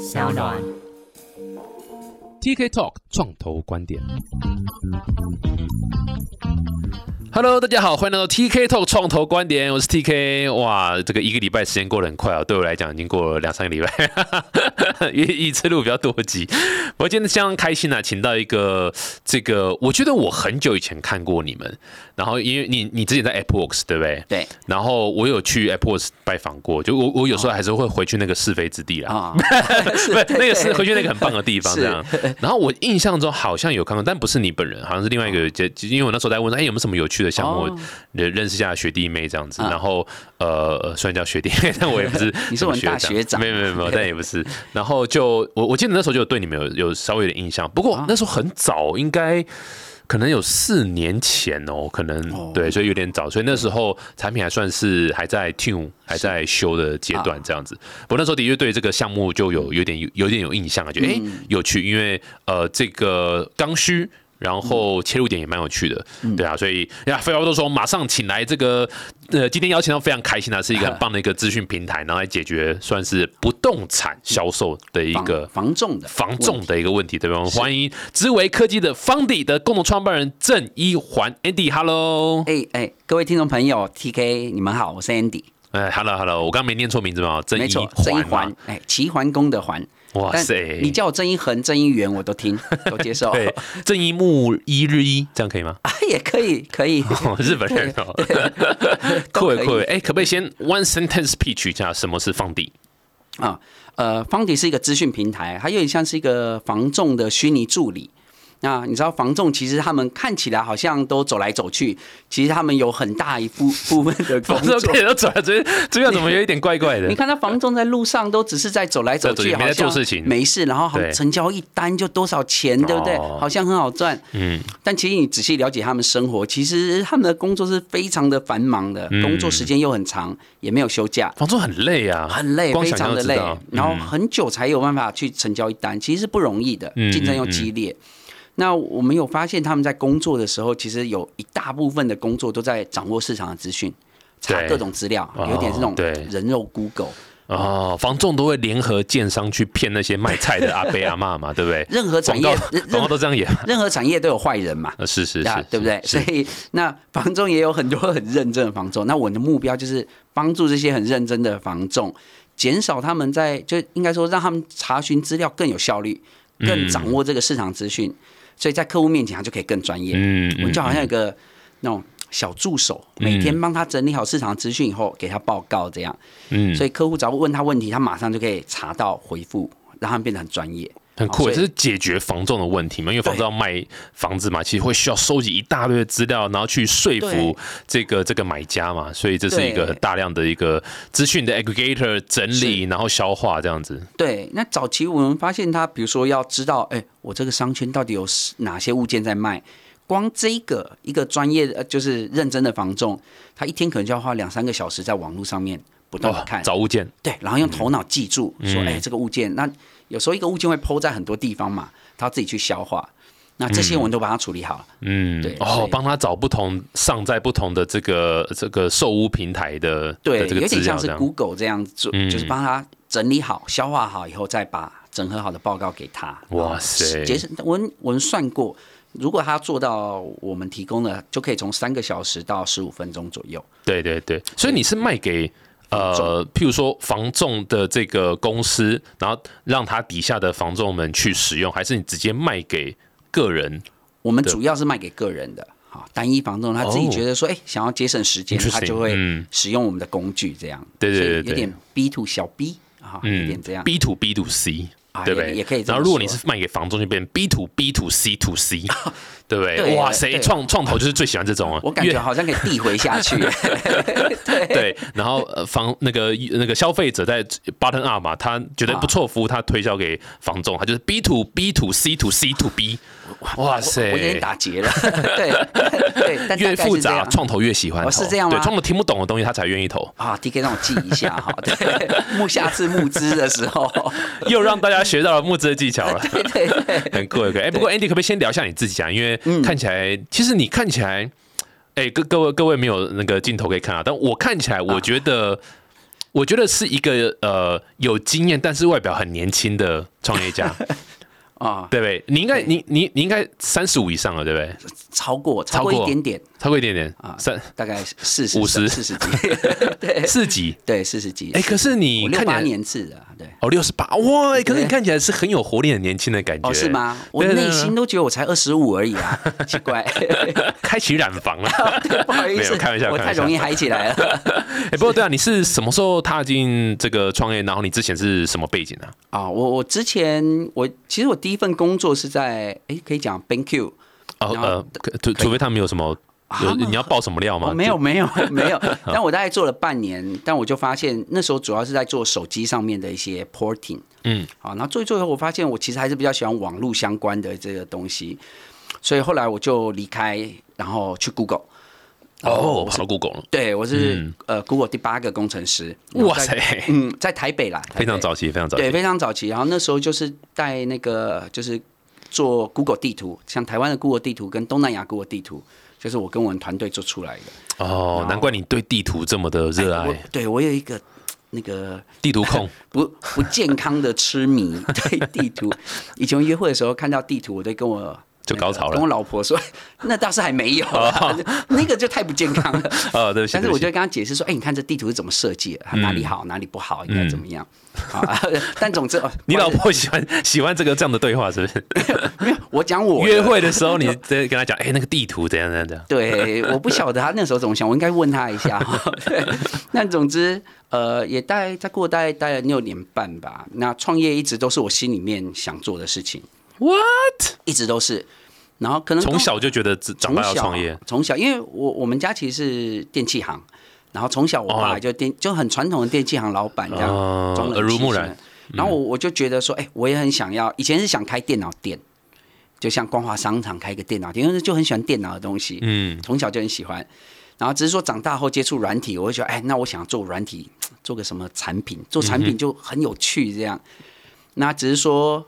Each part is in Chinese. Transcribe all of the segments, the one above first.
小暖。TK Talk 创投观点。Hello，大家好，欢迎来到 TK Talk 创投观点，我是 TK。哇，这个一个礼拜时间过得很快啊，对我来讲已经过了两三个礼拜，一一次录比较多集。我今天相当开心啊，请到一个这个，我觉得我很久以前看过你们，然后因为你你之前在 AppWorks 对不对？对然后我有去 AppWorks 拜访过，就我我有时候还是会回去那个是非之地啦。啊，不是 那个是回去那个很棒的地方，是这样。然后我印象中好像有看过，但不是你本人，好像是另外一个，就因为我那时候在问说，哎，有没有什么有趣的项目哦，认认识一下学弟妹这样子。啊然后呃，虽然叫学弟妹，但我也不是 你是我们 大学长没有没有没有，但也不是。然后就我我记得那时候就有对你们有有稍微有点印象，不过啊那时候很早，应该。可能有四年前哦，可能、哦对，所以有点早，所以那时候产品还算是还在 tune 还在修的阶段这样子。我那时候的确对这个项目就有有点有有点有印象啊，觉得哎、诶有趣，因为呃这个刚需。然后切入点也蛮有趣的，对啊，所以呀，废话不多说，马上请来这个呃，今天邀请到非常开心的，是一个很 棒的一个资讯平台，然后来解决算是不动产销售的一个防防重的防重的一个问题，对吧？我们欢迎知维科技的方迪的共同创办人郑一环 Andy，Hello，哎哎，各位听众朋友，TK 你们好，我是 Andy，哎，Hello，Hello，我刚刚没念错名字吗？郑一环环，哎，齐桓公的桓，但哇塞，你叫我郑一恒、郑一元，我都听，都接受，对正一木一日一，这样可以吗？啊 也可以，可以，哦日本人哦，酷诶酷诶，哎，可不可以先 one sentence pitch 一下什么是放地？啊，呃，方迪是一个资讯平台，它有点像是一个防重的虚拟助理。那你知道房仲其实他们看起来好像都走来走去，其实他们有很大一部部分的工反正作可。以都走去，这这样怎么有一点怪怪的你？看他房仲在路上都只是在走来走去，好像做事情没事，然后好成交一单就多少钱，对不对哦？好像很好赚。嗯，但其实你仔细了解他们生活，其实他们的工作是非常的繁忙的，嗯工作时间又很长，也没有休假。房仲很累啊，很累，非常的累然后嗯很久才有办法去成交一单，其实是不容易的嗯，竞争又激烈。那我们有发现他们在工作的时候，其实有一大部分的工作都在掌握市场的资讯，查各种资料，哦有点这种对人肉 Google。哦，房仲都会联合建商去骗那些卖菜的阿伯阿妈嘛，对不对？任何产业广告，都这样演，任何产业都有坏人嘛，呃是是是，啊对不对？所以那房仲也有很多很认真的房仲。那我的目标就是帮助这些很认真的房仲，减少他们在就应该说让他们查询资料更有效率，更掌握这个市场资讯，所以在客户面前他就可以更专业。嗯我们就好像有个那种小助手，每天帮他整理好市场资讯以后，给他报告这样。嗯所以客户只要问他问题，他马上就可以查到回复，让他们变得很专业。很酷，这是解决房仲的问题嘛？因为房仲要卖房子嘛，其实会需要收集一大堆的资料，然后去说服这个这个买家嘛，所以这是一个很大量的一个资讯的 aggregator 整理，然后消化这样子。对，那早期我们发现他，比如说要知道，哎，我这个商圈到底有哪些物件在卖，光这个一个专业的，呃就是认真的房仲，他一天可能就要花两三个小时在网络上面不断的看，找物件，对，然后用头脑记住，说，嗯。哎，这个物件，那有时候一个物件会抛在很多地方嘛，他自己去消化，那这些我们都把它处理好了。嗯对，哦帮他找不同上在不同的这个这个售屋平台的对的，这个有点像是。Google 这样做，嗯就是帮他整理好、消化好以后，再把整合好的报告给他。哇塞节省我们我们算过，如果他做到我们提供的，就可以从三个小时到十五分钟左右。对对对，所以你是卖给呃，譬如说房仲的这个公司，然后让他底下的房仲们去使用，还是你直接卖给个人？我们主要是卖给个人的。好，单一房仲他自己哦觉得说，哎、想要节省时间，他就会嗯使用我们的工具，这样。对对对有点 B to 小 B 啊，有点这样。，B to B to C，啊对不对？也也可以然后如果你是卖给房仲，就变 B to B to C to C，对不对？对哇塞，创创投就是最喜欢这种啊，我感觉好像可以递回下去。对对，然后呃房那个那个消费者在 button up 嘛，他觉得不错服务，他推销给房仲，他就是 B to B to C to C to B，哇塞，我有点打结了。对对，但越复杂，创投越喜欢投。哦是这样吗？对，创投听不懂的东西，他才愿意投，啊，DK 让我记一下哈。对，募下次募资的时候，又让大家学到了募资的技巧了，对对对，很酷很酷。哎，不过 Andy 可不可以先聊一下你自己啊？因为嗯。看起来，其实你看起来，哎，各各位各位没有那个镜头可以看啊，但我看起来，我觉得我觉得是一个呃有经验，但是外表很年轻的创业家，啊，对不对？你应该你你你应该三十五以上了，对不对？超过超过一点点超过一点点啊三大概四十五十四十几，对四级。对，四十几。哎，可是你六八看起来年次的，对。哦六十八哇，可是你看起来是很有活力、很年轻的感觉，哦，是？吗？我内心都觉得我才二十五而已啊，奇怪。开启染房了。不好意思，开玩笑我太容易嗨起来了。哎，不过对啊，你是什么时候踏进这个创业？然后你之前是什么背景啊？啊，我我之前我其实我第一份工作是在哎，可以讲 BenQ 然后哦呃，可除除非他们有什么有你要报什么料吗？哦，没有没有没有，但我大概做了半年，但我就发现那时候主要是在做手机上面的一些 porting，嗯，好，然后做一做以后，我发现我其实还是比较喜欢网络相关的这个东西，所以后来我就离开，然后去 Google。哦，我是跑到 Google 了，对，我是、嗯呃 Google 第八个工程师。哇塞，嗯，在台北啦，非常早期，非常早对，期。非常早期。然后那时候就是带那个，就是做 Google 地图，像台湾的 Google 地图跟东南亚 Google 地图，就是我跟我们团队做出来的。哦，难怪你对地图这么的热我爱，对我有一个那个地图控。不不健康的痴迷，对地图。以前约会的时候看到地图，我都跟我。就高潮了跟我老婆说，那倒是还没有啦，那个就太不健康了。哦，对不起，但是我就跟他解释说，哎、你看这地图是怎么设计的，它哪里好，哪里不好，应该怎么样？好，但总之，哦你老婆喜欢喜欢这个这样的对话，是不是？思没有，我讲我约会的时候，你在跟他讲，哎，那个地图怎样怎样怎样。对，我不晓得他那时候怎么想，我应该问他一下。对，那总之，呃，也待再过待待了六年半吧。那创业一直都是我心里面想做的事情，What？一直都是。然后可能从小就觉得自长从大创业，从小，因为我我们家其实是电器行，然后从小我爸哦就电就很传统的电器行老板这样，耳濡目染然后我我就觉得说，哎、我也很想要，以前是想开电脑店，就像光华商场开一个电脑店，因为就很喜欢电脑的东西。嗯，从小就很喜欢。然后只是说长大后接触软体，我会觉得，哎，那我想做软体，做个什么产品，做产品就很有趣这样。那只是说，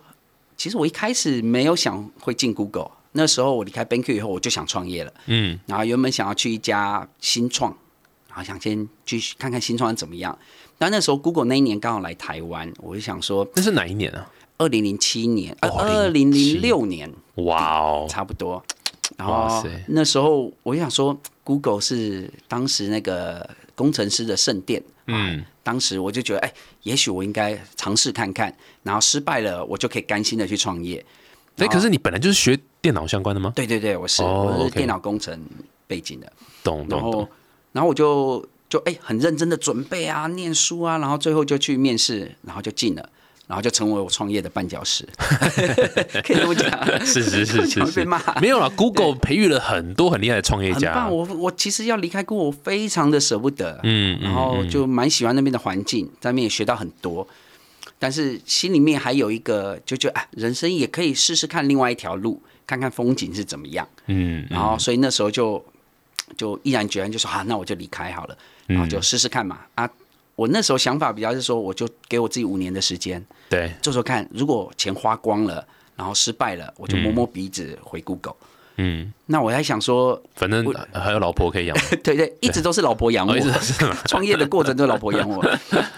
其实我一开始没有想会进 Google，那时候我离开 BenQ 以后，我就想创业了。嗯，然后原本想要去一家新创，然后想先去看看新创怎么样。但那时候 Google 那一年刚好来台湾，我就想说，那是哪一年啊？二零零七年，二零零六年，哇哦，差不多。然后那时候我就想说，Google 是当时那个工程师的圣殿。嗯，当时我就觉得，哎，也许我应该尝试看看，然后失败了，我就可以甘心的去创业。哎，可是你本来就是学电脑相关的吗？对对对，我是、哦我是电脑工程背景的，懂懂懂。然后我就就哎很认真的准备啊，念书啊，然后最后就去面试，然后就进了。然后就成为我创业的绊脚石，可以这么讲，是是是是是 被骂，没有了 g o o g l e 培育了很多很厉害的创业家很棒。。我我其实要离开 Google，我非常的舍不得，嗯，然后就蛮喜欢那边的环境，在那边也学到很多。但是心里面还有一个，就觉得哎，人生也可以试试看另外一条路，看看风景是怎么样。嗯，然后所以那时候就就毅然决然就说啊，那我就离开好了，然后就试试看嘛。啊，我那时候想法比较是说，我就给我自己五年的时间对，做做看，如果钱花光了，然后失败了，我就摸摸鼻子回 Google。嗯，那我还想说，反正还有老婆可以养，对对，一直都是老婆养我 创业的过程都是老婆养我。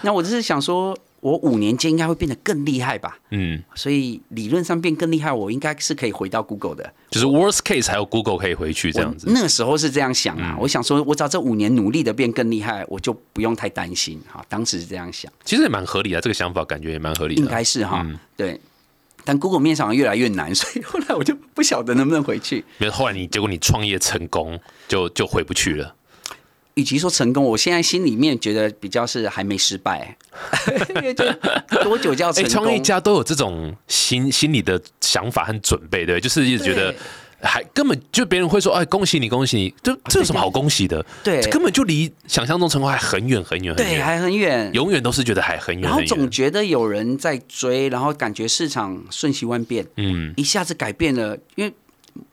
那我只是想说，我五年间应该会变得更厉害吧？嗯，所以理论上变更厉害，我应该是可以回到 Google 的。就是 worst case 还有 Google 可以回去这样子。那个时候是这样想嗯啊，我想说，我只要这五年努力的变更厉害，我就不用太担心。哈，当时是这样想，其实也蛮合理的，这个想法感觉也蛮合理的。应该是哈，嗯对。但 Google 面上越来越难，所以后来我就不晓得能不能回去。没有，后来你结果你创业成功，就就回不去了。与其说成功，我现在心里面觉得比较是还没失败，因为就多久叫哎，成功？创业家都有这种心心理的想法和准备，对，就是一直觉得对还根本就别人会说，哎，恭喜你，恭喜你，这这有什么好恭喜的？对根本就离想象中成功还很远很远很对，远，还很远。永远都是觉得还很远然后。总觉得有人在追，然后感觉市场瞬息万变，嗯，一下子改变了。因为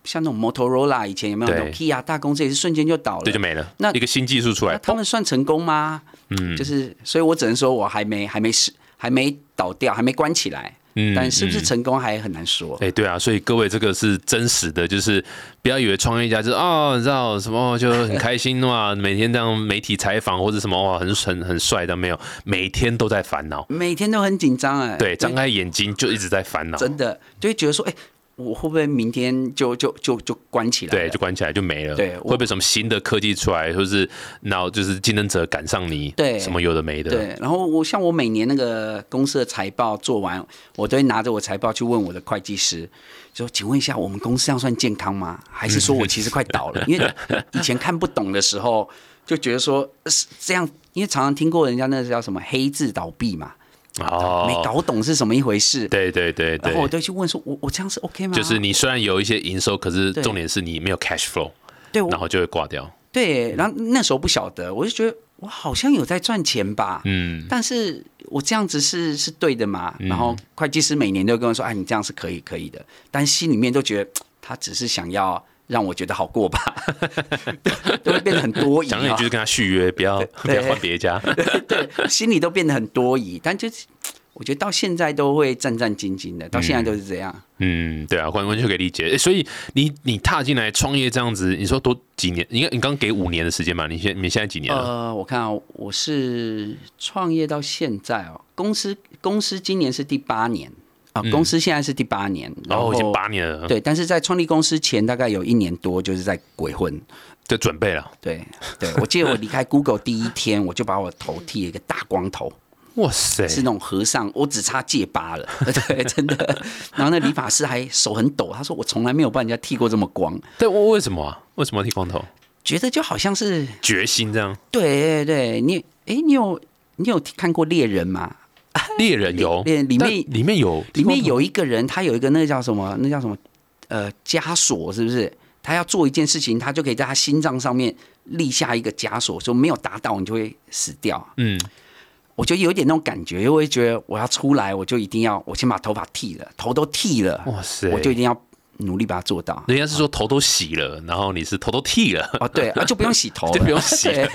像那种 Motorola 以前有没有？那种对。Kia 大公司也是瞬间就倒了，对，就没了。那一个新技术出来，他们算成功吗？嗯，就是，所以我只能说我还没还没死，还没倒掉，还没关起来。嗯但是不是嗯。成功还很难说。哎、对啊，所以各位这个是真实的，就是不要以为创业家就是哦，你知道什么就很开心嘛，每天这样媒体采访或者什么哇，很很很帅的没有，每天都在烦恼，每天都很紧张哎，对，张开眼睛就一直在烦恼，真的就会觉得说，哎、我会不会明天就就就就关起来了？对，就关起来就没了。对我会不会什么新的科技出来，或是然后就是竞争者赶上你，对什么有的没的，对，然后我像我每年那个公司的财报做完，我都会拿着我财报去问我的会计师，说：“请问一下，我们公司这样算健康吗？还是说我其实快倒了？因为以前看不懂的时候，就觉得说呃是这样，因为常常听过人家那个叫什么黑字倒闭嘛，哦，没搞懂是什么一回事。对对对然后我就，去问说：“我我这样是 OK 吗？”就是你虽然有一些营收，可是重点是你没有 cash flow，对然后就会挂掉。对，然后那时候不晓得，我就觉得我好像有在赚钱吧，嗯，但是我这样子是是对的嘛？然后会计师每年都跟我说：“哎，你这样是可以可以的。”但心里面都觉得他只是想要让我觉得好过吧，都会变得很多疑啊讲你就。是跟他续约，不要不对要换别家。对，心里都变得很多疑，但就是我觉得到现在都会战战兢兢的，到现在都是这样。嗯，对啊，完完全可以理解。诶所以你你踏进来创业这样子，你说多几年？应该你刚刚给五年的时间嘛？你现你现在几年了？呃，我看啊，我是创业到现在哦，公司公司今年是第八年啊，公司现在是第八年，然哦，已经八年了，对，但是在创立公司前大概有一年多就是在鬼混。就准备了。对对，我记得我离开 Google 第一天，我就把我头剃了一个大光头，哇塞，是那种和尚，我只差戒疤了，对，真的。然后那理发师还手很抖，他说我从来没有帮人家剃过这么光，但为为什么啊？为什么要剃光头？觉得就好像是决心这样。对对对，你哎，你有你有看过猎人吗？猎人有，猎里面里面有里面有一个人，他有一个那个叫什么？那叫什么？呃，枷锁是不是？他要做一件事情，他就可以在他心脏上面立下一个枷锁，说没有达到你就会死掉。嗯，我就有点那种感觉，因为觉得我要出来，我就一定要我先把头发剃了，头都剃了，哇塞，我就一定要努力把它做到。人家是说头都洗了，然后你是头都剃了，哦，对啊，就不用 洗头，就不用洗了。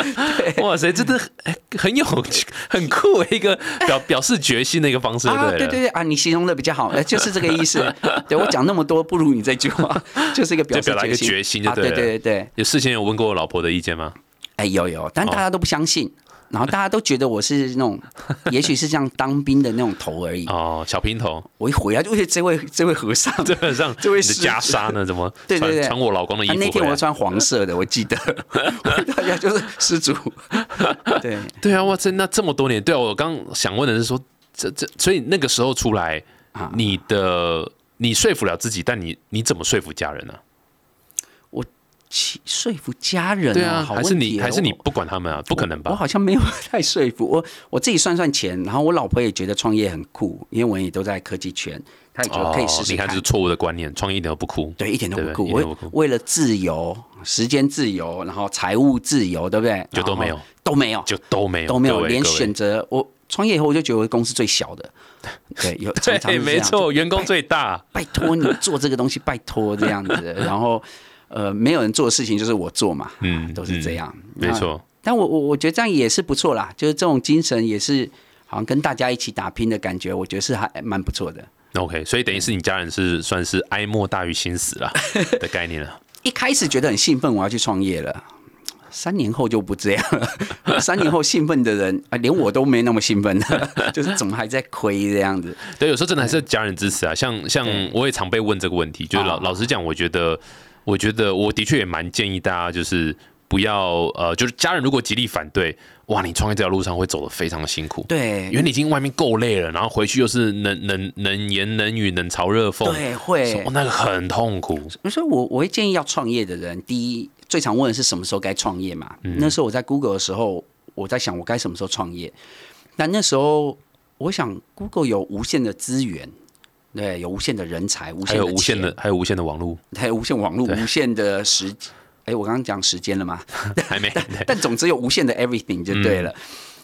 哇塞，真的很很有很酷的一个表表示决心的一个方式，啊，对了，对对对啊，你形容的比较好，呃，就是这个意思。对我讲那么多，不如你这句话，就是一个表表达一个心决心对对对对，有事先有问过我老婆的意见吗？哎，有有，但大家都不相信，然后大家都觉得我是那种，也许是这样当兵的那种头而已。哦，小平头，我一回来就，哎，这位这位和尚，这个上这位你的师袈裟呢？怎么对对对。穿穿我老公的衣服？那天我穿黄色的，我记得，大家就是施主，对，对啊，哇塞，那这么多年，对啊，我刚想问的是说，这这，所以那个时候出来，啊。你的你说服了自己，但你你怎么说服家人呢、其说服家人、啊，好还是问题哦你还是你不管他们啊？不可能吧我吧？好像没有太说服 我，我自己算算钱，然后我老婆也觉得创业很酷，因为我也都在科技圈，她也觉得可以试试哦你看这是错误的观念，创业一点都不酷。对，一点都不对酷。为一点都不酷为了自由、时间自由，然后财务自由，对不对？就都没有然后，都没有，就都没有，都没有，连各位选择我创业以后，我就觉得我公司最小的，对，有常常对，是这样没错，员工最大。拜托你做这个东西，拜托这样子，然后呃，没有人做的事情就是我做嘛，嗯啊都是这样，没错，但我我我觉得这样也是不错啦，就是这种精神也是好像跟大家一起打拼的感觉，我觉得是还蛮不错的。OK，所以等于是你家人是算是哀莫大于心死了 的概念了。一开始觉得很兴奋，我要去创业了。三年后就不这样了。三年后兴奋的人啊，连我都没那么兴奋了，就是怎么还在亏这样子？对，有时候真的还是要家人支持啊。像像我也常被问这个问题，就是老啊老实讲，我觉得我觉得我的确也蛮建议大家，就是不要呃，就是家人如果极力反对，哇，你创业这条路上会走得非常的辛苦。对因为你已经外面够累了，然后回去又是冷冷冷言冷语、冷嘲热讽，对，会哦，。那个很痛苦。所以我我会建议要创业的人，第一最常问的是什么时候该创业嘛？嗯那时候我在 Google 的时候，我在想我该什么时候创业。但那时候我想 Google 有无限的资源，对，有无限的人才，无还限的有无限的钱，还有无限的网络，还有无限网络，对无限的时。哎，我刚刚讲时间了吗？还没。对但总之有无限的 everything 就对了。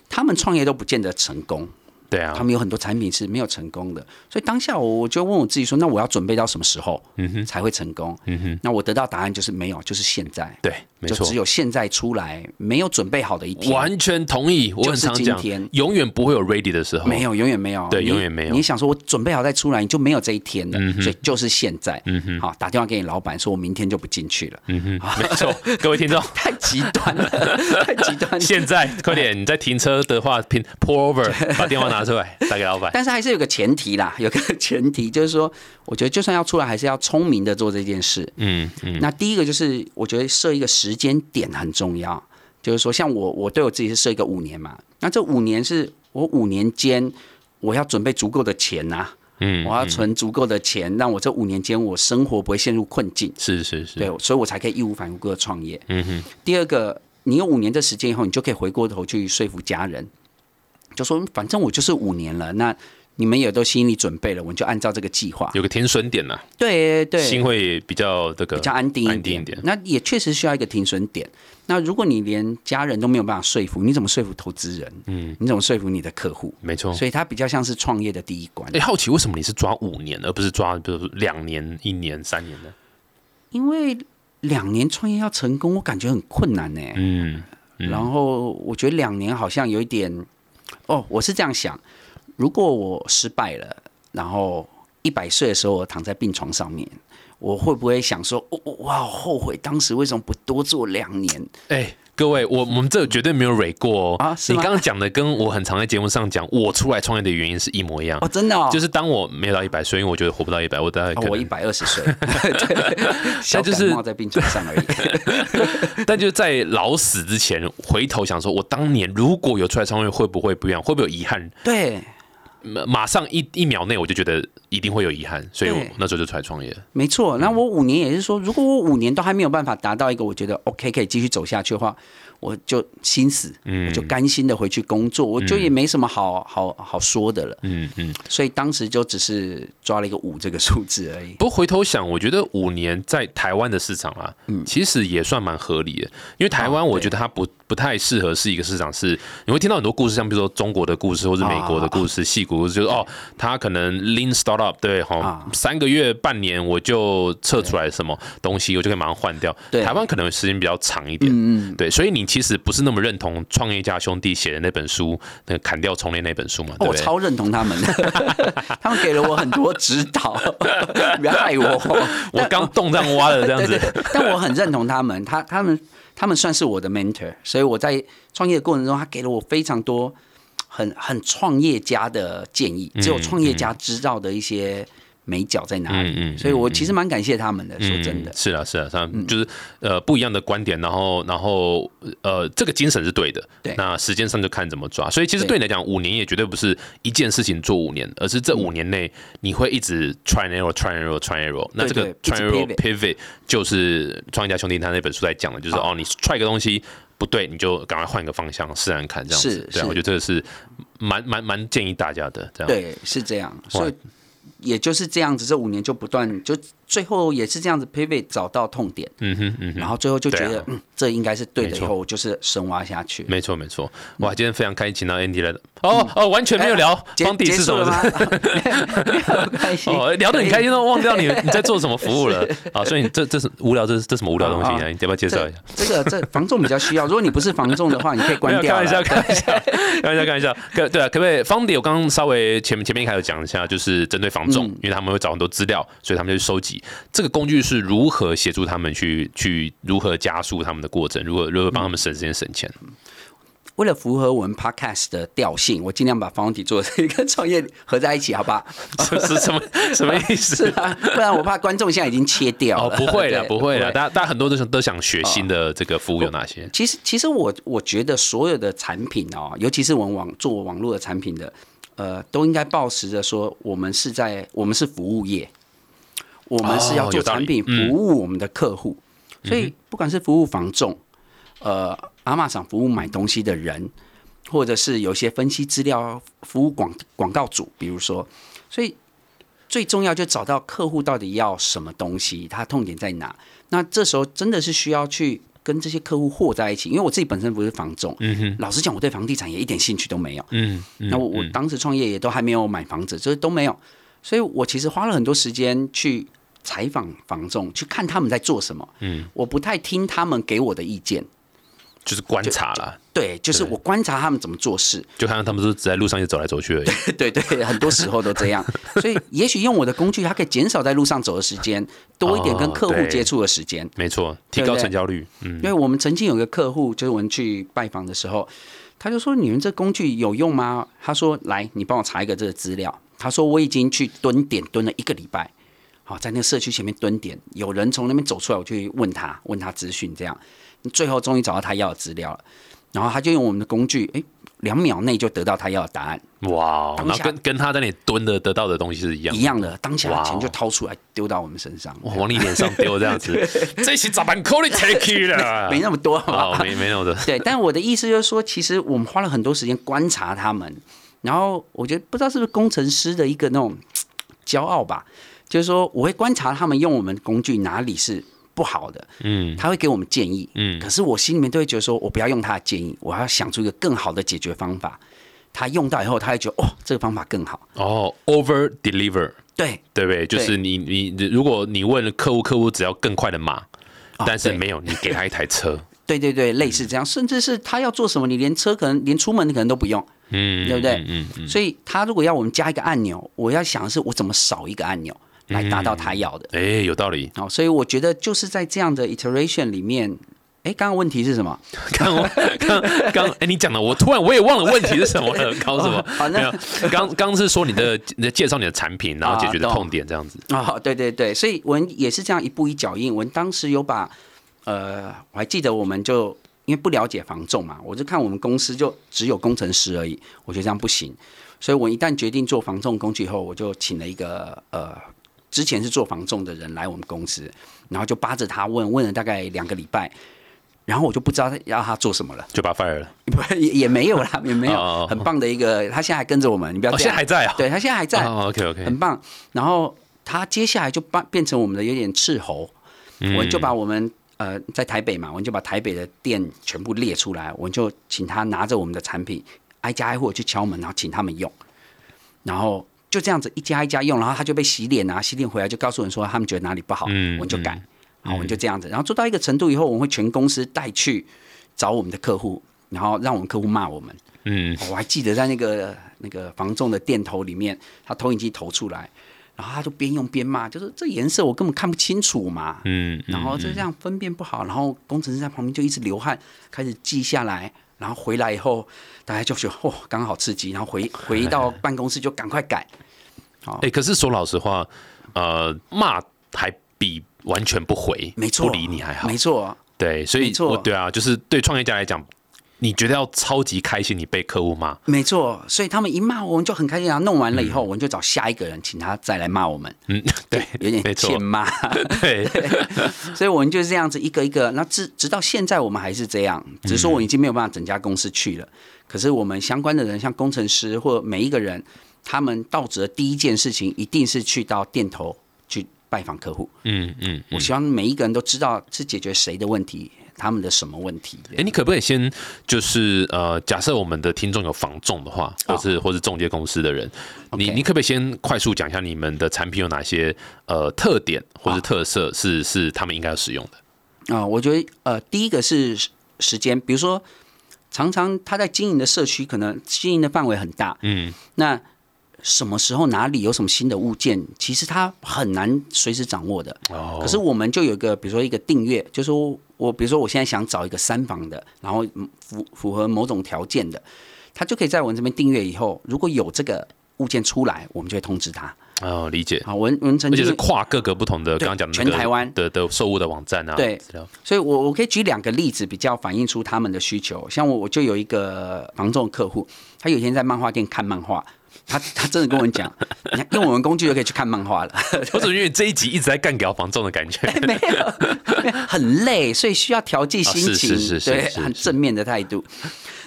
他们创业都不见得成功，对啊。他，们有很多产品是没有成功的，所以当下我我就问我自己说，那我要准备到什么时候嗯哼，才会成功？嗯哼，那我得到答案就是没有，就是现在，对，没错。就只。有现在出来，没有准备好的一天，完全同意，我很就是常讲今天，永远不会有 ready 的时候。没有，永远没有，对永远没有。你想说我准备好再出来，你就没有这一天了，嗯所以就是现在。嗯哼，好，打电话给你老板说，我明天就不进去了，嗯哼，没错。各位听众，太极端了，太极端了。现在快点，你在停车的话，拼 pull over，把电话拿出来打给老板。但是还是有个前提啦，有个前提就是说，我觉得就算要出来，还是要聪明的做这件事。嗯嗯，那第一个就是，我觉得设一个时间点很重要，就是说，像我，我对我自己是设一个五年嘛，那这五年是我五年间我要准备足够的钱呐、嗯，我要存足够的钱，让我这五年间我生活不会陷入困境，是是是，对，所以我才可以义无反顾的创业。嗯哼，第二个，你有五年的时间以后，你就可以回过头去说服家人，就说反正我就是五年了，那你们也都心理准备了，我们就按照这个计划。有个停损点呐，对对，心会比较这个比较安定一点。那也确实需要一个停损点。那如果你连家人都没有办法说服，你怎么说服投资人？嗯，你怎么说服你的客户？没错。所以它比较像是创业的第一关哎，，好奇为什么你是抓五年，而不是抓比如说两年、一年、三年的？因为两年创业要成功，我感觉很困难呢。嗯，嗯然后我觉得两年好像有一点，哦，我是这样想：如果我失败了，然后一百岁的时候我躺在病床上面，我会不会想说，哦，哦我好后悔当时为什么不多做两年？哎、各位，我我们这绝对没有蕊过哦。啊是吗你刚刚讲的跟我很常在节目上讲，我出来创业的原因是一模一样。哦，真的哦，就是当我没有到一百岁，因为我觉得活不到一百，我大概可能、哦我一百二十岁，对，小就是感冒在病床上而已。但就在老死之前，回头想说，我当年如果有出来创业，会不会不一样？会不会有遗憾？对，马马上一一秒内我就觉得一定会有遗憾，所以我那时候就出来创业。没错。那我五年也是说，如果我五年都还没有办法达到一个我觉得 OK 可以继续走下去的话，我就心死，嗯我就甘心的回去工作，我就也没什么好好好说的了。嗯嗯。所以当时就只是抓了一个五这个数字而已。不过回头想，我觉得五年在台湾的市场啊，嗯其实也算蛮合理的。因为台湾，哦我觉得它不不太适合是一个市场，是你会听到很多故事，像比如说中国的故事，或是美国的故事、戏骨故事，就是哦，他可能 lean startup 对哈啊，三个月、半年我就测出来什么东西，我就可以马上换掉。对。台湾可能时间比较长一点，嗯嗯，对，所以你其实不是那么认同创业家兄弟写的那本书，那个砍掉重练那本书嘛，我？超认同他们，他们给了我很多指导，不要害我。我刚洞这样挖的这样子，但我很认同他们，他他们他们算是我的 mentor，所以我在创业的过程中，他给了我非常多很很创业家的建议，只有创业家知道的一些美角在哪里，嗯嗯嗯所以我其实蛮感谢他们的。说真的嗯，，是啊，是啊，是啊，就是呃不一样的观点，然后然后呃这个精神是对的，对那时间上就看怎么抓。所以其实对对你来讲，五年也绝对不是一件事情做五年，而是这五年内你会一直 try and error，try and error，try and error。那这个 try and error pivot 就是创业家兄弟他那本书在讲的，就是哦你 try 一个东西。不对，你就赶快换一个方向试试看，这样子是。对啊，我觉得这个是蛮蛮蛮建议大家的。这样，对，是这样，所以也就是这样子，这五年就不断，就最后也是这样子 pivot 找到痛点，嗯哼嗯哼。然后最后就觉得嗯，这应该是对的，没错以后我就是深挖下去。没错没错，哇！今天非常开心请到 Andy 来的，哦哦，完全没有聊方迪是什么结束了吗？没有关系，哦，聊得很开心，都忘掉你你在做什么服务了。好，所以你这这是无聊，这是这什么无聊东西好好啊？你要不要介绍一下？这这个这防重比较需要，如果你不是防重的话，你可以关掉开。玩笑，开玩笑，开玩笑，开玩笑。可对啊，可不可以？方迪，我刚刚稍微前面前面一开始讲一下，就是针对防重，嗯因为他们会找很多资料，所以他们就去收集这个工具是如何协助他们去去如何加速他们的过程，如何如何帮他们省时间省钱。为了符合我们 podcast 的调性，我尽量把防体做这 跟创业合在一起，好不好？这是什么 什么意是思？啊，不然我怕观众现在已经切掉哦，不会了，不会了，大家大家很多都想都想学新的这个服务有哪些？其实，其实我我觉得所有的产品哦，尤其是我们网做网络的产品的，呃，都应该抱持着说，我们是在我们是服务业，我们是要做产品服嗯务我们的客户，所以不管是服务房仲，呃，阿玛厂服务买东西的人，或者是有一些分析资料服务广广告主，比如说，所以最重要就找到客户到底要什么东西，他痛点在哪。那这时候真的是需要去跟这些客户和在一起，因为我自己本身不是房仲，嗯哼，老实讲，我对房地产也一点兴趣都没有。嗯，嗯那我我嗯当时创业也都还没有买房子，这都没有，所以我其实花了很多时间去采访房仲，去看他们在做什么。嗯，我不太听他们给我的意见，就是观察啦，对，就是我观察他们怎么做事。就看到他们都只在路上就走来走去而已。对对，很多时候都这样。所以也许用我的工具，它可以减少在路上走的时间，多一点跟客户接触的时间。没错，提高成交率。嗯因，为我们曾经有个客户，就是我们去拜访的时候，他就说：“你们这工具有用吗？”他说：“来，你帮我查一个这个资料。”他说：“我已经去蹲点蹲了一个礼拜，好，在那个社区前面蹲点，有人从那边走出来，我就去问他，问他资讯，这样，最后终于找到他要的资料了。然后他就用我们的工具，哎，两秒内就得到他要的答案，哇，然后跟跟他在那里蹲的得到的东西是一样的。一。样的，当下钱就掏出来丢到我们身上，哇，往你脸上丢这样子，这是咋办？扣你 take 了，没那么多，好不好哦，没那么多，对，但我的意思就是说，其实我们花了很多时间观察他们，然后我觉得不知道是不是工程师的一个那种 骄傲吧，就是说我会观察他们用我们工具哪里是不好的，嗯。他会给我们建议，嗯。可是我心里面都会觉得说我不要用他的建议，我要想出一个更好的解决方法。他用到以后，他会觉得哦，这个方法更好。哦，over deliver，对。对不对？就是你你如果你问客户，客户只要更快的码，但是没有，你给他一台车，对对对，类似这样，甚至是他要做什么，你连车可能连出门可能都不用。嗯，对不对嗯所以他如果要我们加一个按钮，我要想的是我怎么少一个按钮来达到他要的。哎，有道理。好，所以我觉得就是在这样的 iteration 里面，哎，刚刚问题是什么？刚刚刚，哎，你讲的，我突然我也忘了问题是什么了，搞什么？好那没有，刚刚是说你的你的介绍你的产品，然后解决的痛点这样子。啊、对对对，所以我们也是这样一步一脚印。我们当时有把，呃，我还记得我们就因为不了解防重嘛，我就看我们公司就只有工程师而已，我觉得这样不行，所以我一旦决定做防重工具以后，我就请了一个呃，之前是做房仲的人来我们公司，然后就扒着他问，问了大概两个礼拜。然后我就不知道要他做什么了，就把他 fire 了。不也也没有啦，也没哦有，很棒的一个，他现在还跟着我们，你不要哦，现在还，在啊？对他现在还在，哦，OK OK，很棒。然后他接下来就变变成我们的有点斥候，嗯我们就把我们呃在台北嘛，我们就把台北的店全部列出来，我们就请他拿着我们的产品挨家挨户去敲门，然后请他们用，然后就这样子一家一家用，然后他就被洗脸啊，洗脸回来就告诉人说他们觉得哪里不好，嗯我们就改，然后我们就这样子，然后做到一个程度以后，我们会全公司带去找我们的客户，然后让我们客户骂我们。嗯，我还记得在那个那个房仲的店头里面，他投影机投出来，然后他就边用边骂，就是这颜色我根本看不清楚嘛。嗯，然后就这样分辨不好，然后工程师在旁边就一直流汗，开始记下来，然后回来以后，大家就觉得哦，刚好刺激，然后回 回到办公室就赶快改。哎，可是说老实话，呃，骂还比完全不回，没错，不理你还好没。错，对，所以我对啊，就是对创业家来讲，你觉得要超级开心，你被客户骂，没错。所以他们一骂我们就很开心啊，弄完了以后，我们就找下一个人，请他再来骂我们，嗯，对，有点欠骂。对，所以我们就是这样子一个一个，那直直到现在我们还是这样，只是说我已经没有办法整家公司去了。可是我们相关的人，像工程师或每一个人，他们到职的第一件事情一定是去到店头去拜访客户。嗯嗯。我希望每一个人都知道是解决谁的问题，他们的什么问题。哎，你可不可以先就是呃，假设我们的听众有房仲的话，或是或是中介公司的人，你你可不可以先快速讲一下你们的产品有哪些呃特点或是特色是是他们应该要使用的？啊、我觉得呃，第一个是时时间，比如说常常他在经营的社区，可能经营的范围很大，嗯，那什么时候哪里有什么新的物件，其实他很难随时掌握的。哦可是我们就有一个，比如说一个订阅，就是说我比如说我现在想找一个三房的，然后符符合某种条件的，他就可以在我们这边订阅以后，如果有这个物件出来，我们就会通知他。哦，理解。啊，我们我们曾经而且是跨各个不同的对刚刚讲的那个全台湾的的售物的网站啊，对所以我我可以举两个例子，比较反映出他们的需求。像我我就有一个房仲客户，他有一天在漫画店看漫画，他他真的跟我讲，你看用我们工具就可以去看漫画了，我怎么因为这一集一直在干掉房仲的感觉？没有很累，所以需要调剂心情，啊是是是是对，很正面的态度。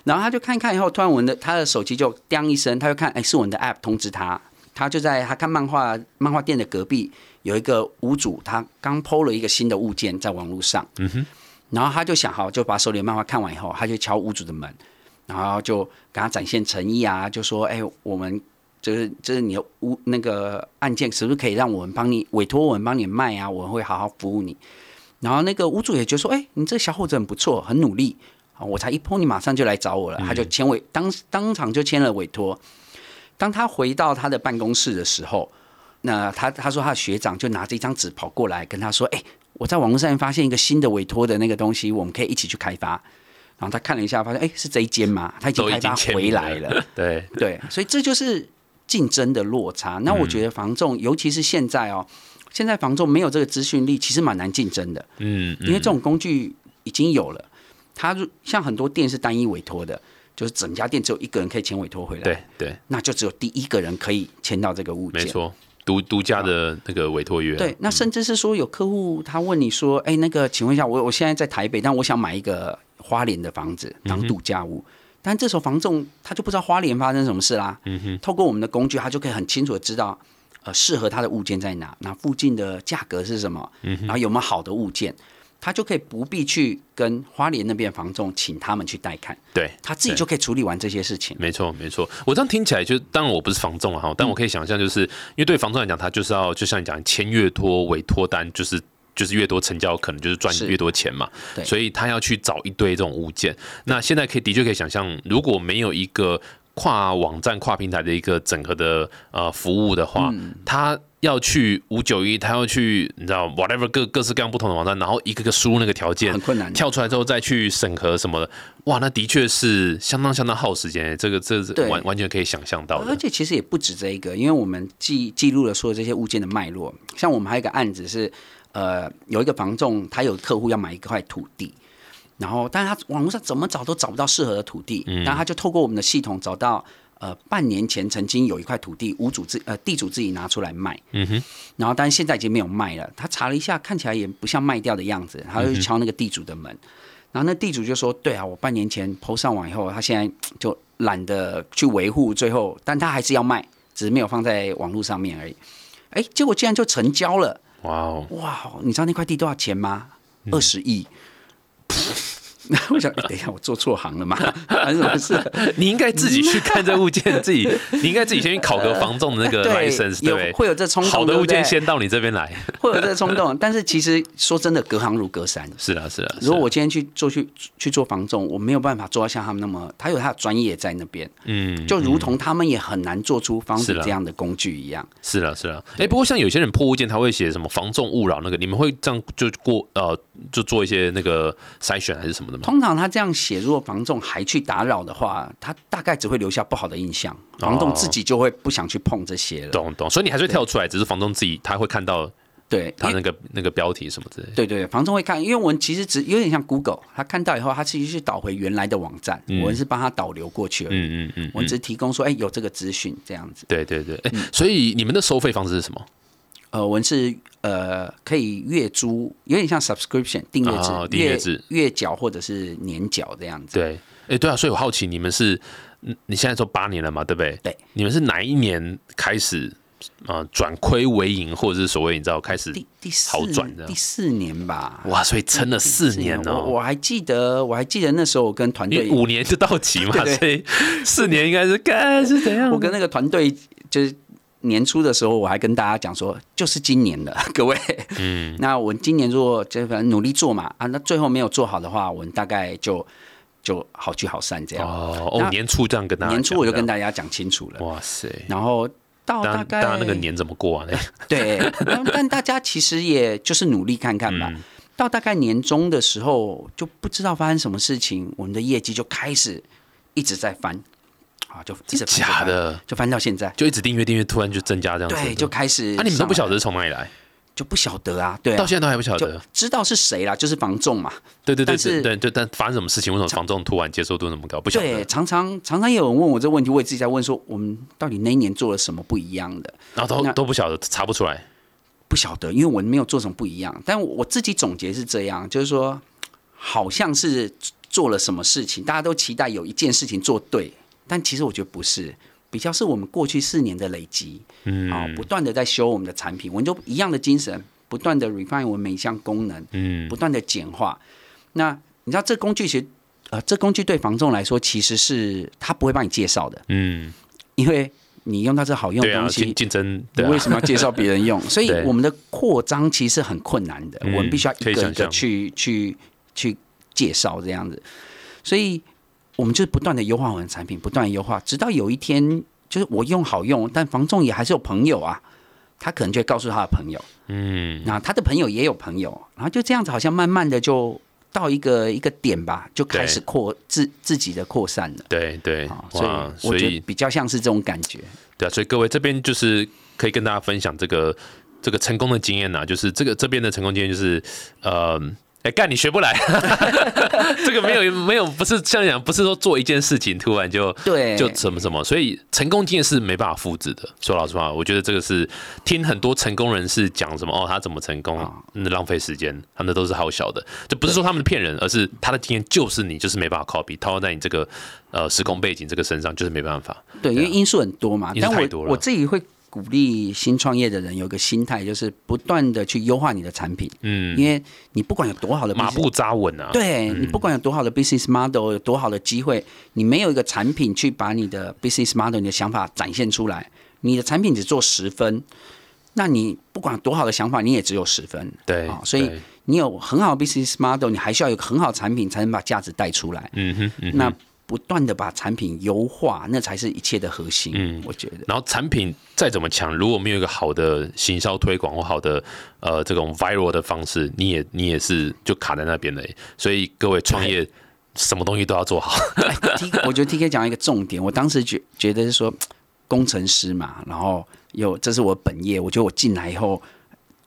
然后他就看一看以后，突然我们的他的手机就叮一声，他就看，哎，是我们的 app 通知他，他就在他看漫画漫画店的隔壁有一个屋主，他刚 PO 了一个新的物件在网络上，嗯哼，然后他就想好，就把手里的漫画看完以后，他就敲屋主的门，然后就跟他展现诚意啊，就说：“哎，我们就是就是你的屋那个案件，是不是可以让我们帮你委托我们帮你卖啊？我们会好好服务你。”然后那个屋主也觉得说：“哎，你这小伙子很不错，很努力啊！我才一碰你，马上就来找我了。”他就签委当当场就签了委托。当他回到他的办公室的时候，那他他说他的学长就拿着一张纸跑过来跟他说：“哎，我在网络上面发现一个新的委托的那个东西，我们可以一起去开发。”然后他看了一下，发现哎是这一间嘛，他已经开发回来了。对对，所以这就是竞争的落差。那我觉得房仲，尤其是现在哦，现在房仲没有这个资讯力，其实蛮难竞争的。嗯，因为这种工具已经有了，它像很多店是单一委托的。就是整家店只有一个人可以签委托回来，对对，那就只有第一个人可以签到这个物件，没错，独独家的那个委托约。对，那甚至是说有客户他问你说，哎，那个请问一下，我我现在在台北，但我想买一个花莲的房子当度假屋，但这时候房仲他就不知道花莲发生什么事啦。嗯哼，透过我们的工具，他就可以很清楚的知道，呃，适合他的物件在哪，那附近的价格是什么，然后有没有好的物件。他就可以不必去跟花莲那边房仲请他们去带看，对他自己就可以处理完这些事情。没错，没错。我这样听起来，就当然我不是房仲了哈，但我可以想象，就是因为对房仲来讲，他就是要就像你讲，签约托委托单，就是就是越多成交，可能就是赚越多钱嘛。对，所以他要去找一堆这种物件。那现在可以的确可以想象，如果没有一个跨网站、跨平台的一个整合的呃服务的话，他。要去五九一，他要去，你知道，whatever 各各式各样不同的网站，然后一个个输入那个条件，很困难。跳出来之后再去审核什么的，哇，那的确是相当相当耗时间。这个这完完全可以想象到的。而且其实也不止这一个，因为我们记记录了所有这些物件的脉络。像我们还有一个案子是，呃，有一个房仲，他有客户要买一块土地，然后但是他网络上怎么找都找不到适合的土地，然后他就透过我们的系统找到。呃，半年前曾经有一块土地，屋主自呃地主自己拿出来卖，嗯哼，然后但是现在已经没有卖了。他查了一下，看起来也不像卖掉的样子，他就去敲那个地主的门，然后那地主就说：“对啊，我半年前抛上网以后，他现在就懒得去维护，最后但他还是要卖，只是没有放在网络上面而已。”哎，结果竟然就成交了！哇哦，哇，你知道那块地多少钱吗？二十亿。那 我想，等一下，我做错行了吗？还是什么事？你应该自己去看这物件，自己你应该自己先去考个防重的那个 license，对会有这冲动，好的物件先到你这边来，会有这冲动。但是其实说真的，隔行如隔山。是啊，是啊。如果我今天去做去去做防重，我没有办法做到像他们那么，他有他的专业在那边。嗯，就如同他们也很难做出房子这样的工具一样。是啊，是啊。哎，不过像有些人破物件，他会写什么防重勿扰那个，你们会这样就过呃，就做一些那个筛选还是什么的吗？通常他这样写，如果房仲还去打扰的话，他大概只会留下不好的印象，房仲自己就会不想去碰这些了。懂懂，所以你还是会跳出来，只是房仲自己他会看到，对他那个那个标题什么之类。对对，房仲会看，因为我们其实只有点像 Google，他看到以后，他其实是导回原来的网站，我们是帮他导流过去而已。嗯嗯嗯，我们只是提供说，哎，有这个资讯这样子。对对对，哎，所以你们的收费方式是什么？呃，我们是呃可以月租，有点像 subscription 订阅制，订阅制月缴或者是年缴这样子。对，哎，对啊，所以我好奇你们是，你现在说八年了嘛，对不对？对，你们是哪一年开始啊转亏为盈，或者是所谓你知道开始第第好转的第四年吧？哇，所以撑了四年哦。我还记得，我还记得那时候我跟团队五年就到期嘛，所以四年应该是该是怎样？我跟那个团队就是。年初的时候，我还跟大家讲说，就是今年了，各位。嗯。那我今年如果就反正努力做嘛，啊，那最后没有做好的话，我们大概就就好聚好散这样。哦哦，年初这样跟大家年初我就跟大家讲清楚了。哇塞！然后到大概大家那个年怎么过啊？对，但大家其实也就是努力看看吧。到大概年终的时候，就不知道发生什么事情，我们的业绩就开始一直在翻。啊，就一直假的，就翻到现在，就一直订阅订阅，突然就增加这样子，对，就开始。那你们都不晓得是从哪里来，就不晓得啊，对，到现在都还不晓得，知道是谁啦，就是房仲嘛，对对对对对对，但发生什么事情，为什么房仲突然接受度那么高？不晓得。对，常常常常有人问我这个问题，我也自己在问说，我们到底那一年做了什么不一样的？然后都都不晓得，查不出来，不晓得，因为我没有做什么不一样。但我自己总结是这样，就是说，好像是做了什么事情，大家都期待有一件事情做对。但其实我觉得不是，比较是我们过去四年的累积，嗯。啊，不断的在修我们的产品，我们就一样的精神，不断的 refine 我们每一项功能，嗯，不断的简化。那你知道这工具其实呃，这工具对房仲来说其实是他不会帮你介绍的，嗯，因为你用到这好用的东西竞，竞争，对啊。你为什么要介绍别人用？所以我们的扩张其实是很困难的，嗯我们必须要一个一个去去去介绍这样子。所以我们就是不断的优化我们的产品，不断的优化，直到有一天，就是我用好用，但房仲也还是有朋友啊，他可能就会告诉他的朋友，嗯，那他的朋友也有朋友，然后就这样子，好像慢慢的就到一个一个点吧，就开始扩自自己的扩散了。对对啊，，所，以所以我觉得比较像是这种感觉。对啊，所以各位这边就是可以跟大家分享这个这个成功的经验呐、就是这个这边的成功经验就是呃。哎，干你学不来，这个没有没有，不是像讲，不是说做一件事情突然就对，就什么什么，所以成功经验是没办法复制的。说老实话，我觉得这个是听很多成功人士讲什么哦，他怎么成功啊，那浪费时间，他们都是好小的，就不是说他们骗人，而是他的经验就是你就是没办法 copy 套在你这个呃时空背景这个身上，就是没办法。对，因为因素很多嘛。因素但太多了我我自己会鼓励新创业的人有个心态，就是不断的去优化你的产品，嗯，因为你不管有多好的马步扎稳啊。对你不管有多好的 business model，有多好的机会，你没有一个产品去把你的 business model、你的想法展现出来，你的产品只做十分，那你不管多好的想法，你也只有十分。对啊，所以你有很好的 business model，你还需要有个很好的产品，才能把价值带出来。嗯哼，嗯哼那不断的把产品优化，那才是一切的核心。嗯我觉得。然后产品再怎么强，如果没有一个好的行销推广或好的呃这种 viral 的方式，你也你也是就卡在那边了。所以各位创业，什么东西都要做好。哎 T，我觉得 T K 讲一个重点，我当时觉觉得是说工程师嘛，然后有这是我本业，我觉得我进来以后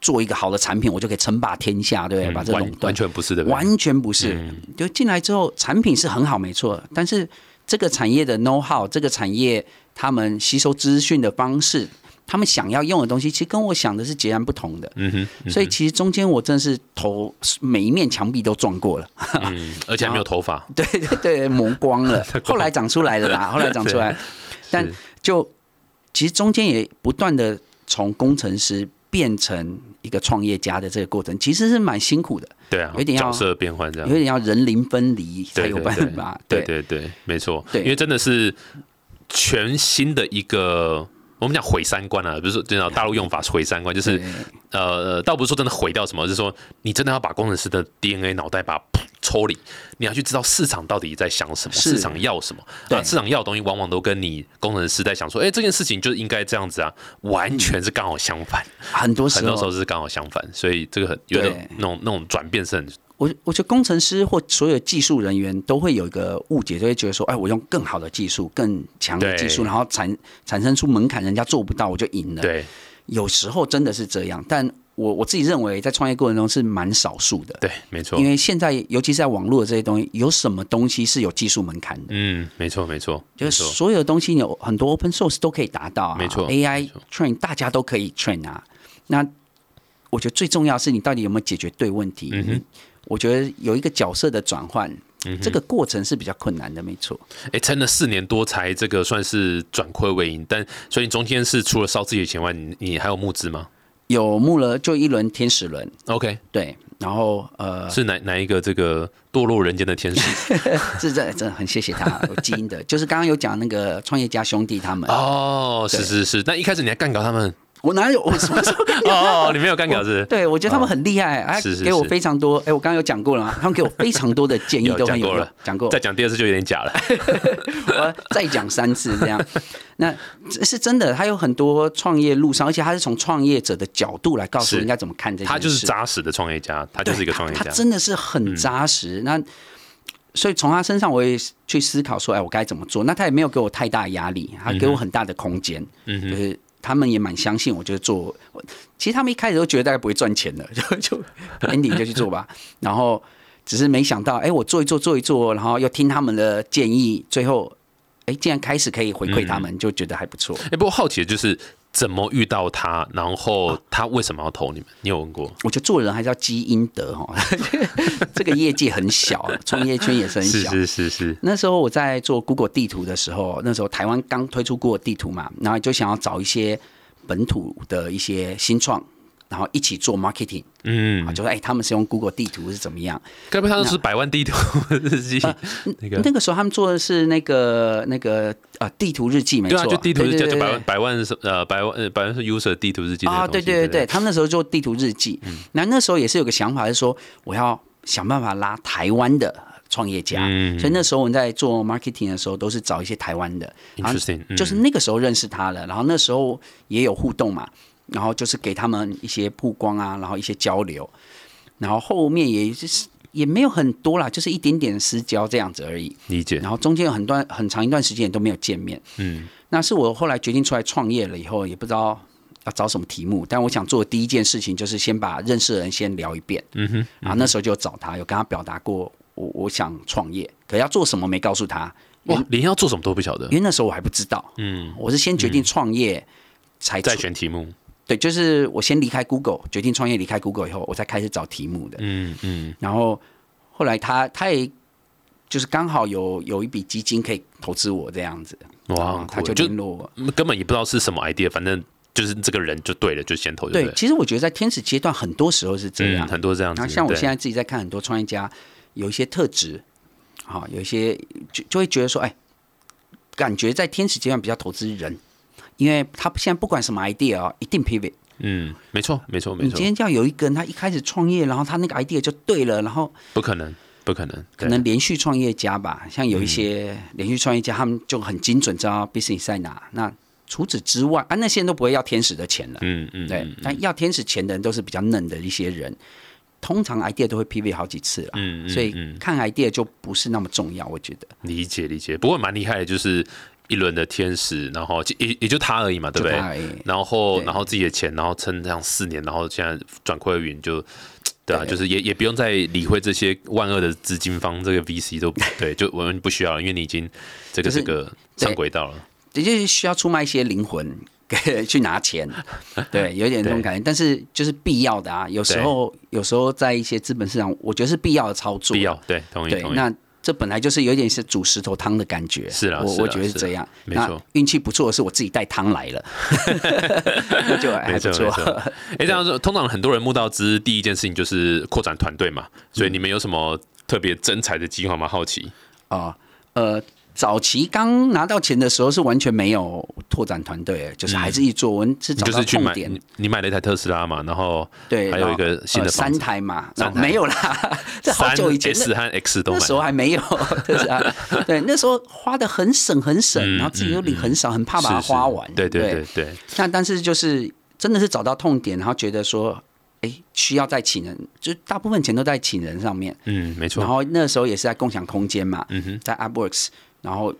做一个好的产品，我就可以称霸天下，对不对？把这完垄断。完全不是的？完全不是，嗯。就进来之后产品是很好，没错，但是这个产业的 know how，这个产业他们吸收资讯的方式。他们想要用的东西，其实跟我想的是截然不同的，嗯哼，嗯所以其实中间我真的是头每一面墙壁都撞过了，嗯，而且还没有 头发。对对对，磨光了，后来长出来了啦，后来长出来，但就其实中间也不断的从工程师变成一个创业家的这个过程，其实是蛮辛苦的，对啊，有点要角色变换这样有。点要人灵分离才有办法。对对对，没错，对因为真的是全新的一个。我们讲毁三观啊，比如说，真的大陆用法是毁三观，就是呃，倒不是说真的毁掉什么，就是说你真的要把工程师的 DNA 脑袋把它抽离，你要去知道市场到底在想什么，市场要什么。对。啊，市场要的东西往往都跟你工程师在想说，哎、这件事情就是应该这样子啊，完全是刚好相反，很多时候。很多时候是刚好相反，所以这个很有对。点那种那种转变是很我我觉得工程师或所有技术人员都会有一个误解，就会觉得说，哎，我用更好的技术、更强的技术，然后产产生出门槛，人家做不到，我就赢了。对有时候真的是这样，但我我自己认为，在创业过程中是蛮少数的。对，没错因，为现在，尤其是在网络的这些东西，有什么东西是有技术门槛的？嗯，没错没错，就是所有的东西有很多 open source 都可以达到啊，没错，AI 没错 train 大家都可以 train 啊。那我觉得最重要是你到底有没有解决对问题。嗯哼我觉得有一个角色的转换，嗯哼这个过程是比较困难的，没错。哎，撑了四年多才这个算是转亏为盈，但所以你中间是除了烧自己的钱外，你你还有募资吗有募了就一轮天使轮，？OK，对，然后呃，是哪哪一个这个堕落人间的天使？是这真的很谢谢他 有基因的，就是刚刚有讲那个创业家兄弟他们，哦，是是是，那一开始你还干搞他们？我哪有我什么时候 哦哦，你没有干搞是？对，我觉得他们很厉害，哎，给我非常多，哎，我刚刚有讲过了嘛，他们给我非常多的建议都很有用讲过了，讲过再，讲第二次就有点假了。我再讲三次这样。那这是真的，他有很多创业路上，而且他是从创业者的角度来告诉是你应该怎么看这件事。他就是扎实的创业家，他就是一个创业家嗯他他。真的是很扎实。那所以从他身上我也去思考说，哎，我该怎么做？那他也没有给我太大压力，他给我很大的空间，嗯哼，就是他们也蛮相信我，就是做。其实他们一开始都觉得大概不会赚钱的，就就 ending 就去做吧。然后只是没想到，哎，我做一做做一做，然后又听他们的建议，最后哎，竟然开始可以回馈他们，就觉得还不错。哎，不过好奇的就是怎么遇到他，然后他为什么要投你们？你有问过？我觉得做人还是要积阴德哈，这个业界很小，创业圈也是很是小。是是是，那时候我在做 Google 地图的时候，那时候台湾刚推出 Google 地图嘛，然后就想要找一些本土的一些新创然后一起做 marketing 嗯。啊，，就说哎，他们是用 Google 地图是怎么样？该不会他是百万地图 日记那个？那个时候他们做的是那个那个呃地图日记，没错，就地图日记，就百万百万是呃百万呃百万是 user 地图日记那啊，对对对他们那时候做地图日记，那那时候也是有个想法，是说我要想办法拉台湾的创业家，嗯。所以那时候我们在做 marketing 的时候，都是找一些台湾的，然后 Interesting，嗯。就是那个时候认识他了，然后那时候也有互动嘛，然后就是给他们一些曝光啊，然后一些交流，然后后面也就是也没有很多啦，就是一点点私交这样子而已，理解。然，后中间有很段很长一段时间也都没有见面。嗯。那是我后来决定出来创业了以后，也不知道要找什么题目，但我想做的第一件事情就是先把认识的人先聊一遍，嗯哼，然后那时候就找他，有跟他表达过我我想创业，可要做什么没告诉他，哇，连要做什么都不晓得。因，为那时候我还不知道，嗯，我是先决定创业才再出选题目，对，就是我先离开 Google，决定创业离开 Google 以后，我才开始找题目的，嗯嗯，然后后来他他也就是刚好有有一笔基金可以投资我这样子，哇，他就联络我。根本也不知道是什么 idea，反正就是这个人就对了，就先投就对，其实我觉得在天使阶段，很多时候是这样嗯，。很多这样子然后，像我对现在自己在看很多创业家，有一些特质，好，有一些就就会觉得说，哎，感觉在天使阶段比较投资人，因为他现在不管什么 idea 啊，一定 pivot。嗯，没错没错没错你今，天叫有一个人，他一开始创业，然后他那个 idea 就对了，然后不可能不可能，可能连续创业家吧，像有一些连续创业家，他们就很精准知道 business 在哪。那除此之外，啊，那些人都不会要天使的钱了。嗯嗯，对嗯，但要天使钱的人都是比较嫩的一些人，通常 idea 都会 pivot 好几次了，嗯嗯所以嗯看 idea 就不是那么重要，我觉得。理解理解，不过蛮厉害的，就是一轮的天使，然后也也也就他而已嘛，对不对？然后然后自己的钱，然后撑这样四年，然后现在转亏为盈，就对啊，就是也也不用再理会这些万恶的资金方，这个 VC 都 对，就我们不需要了，因为你已经这个就是这个上轨道了。也就是需要出卖一些灵魂 给去拿钱，对，有点这种感觉，但是就是必要的啊。有时候有时候在一些资本市场，我觉得是必要的操作，必要对，同意同，意。对那这本来就是有点是煮石头汤的感觉，是啊我我觉得是这样。那没错运气不错的是我自己带汤来了，就还不错哎，这样说，通常很多人募到资，第一件事情就是扩展团队嘛，所以嗯你们有什么特别增财的计划吗？好奇。啊，呃，早期刚拿到钱的时候是完全没有拓展团队，就是还是一做，我是找到就是去买痛点。你，你买了一台特斯拉嘛，然后对，还有一个新的三台嘛，然后没有啦，这好久以前三 S 和 X 都买那时候还没有，特斯拉，对，那时候花的很省很省，嗯然后自己又领很少，很怕把它花完。对对对。对，那但是就是真的是找到痛点，然后觉得说，哎，需要再请人，就大部分钱都在请人上面。嗯，没错。然。后那时候也是在共享空间嘛，嗯哼，在 AppWorks，然后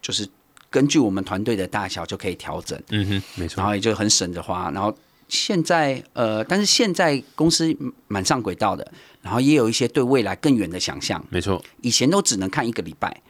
就是根据我们团队的大小就可以调整，嗯哼，没错然。后也就很省着花。然后现在呃，但是现在公司蛮上轨道的，然后也有一些对未来更远的想象。没错。以前都只能看一个礼拜，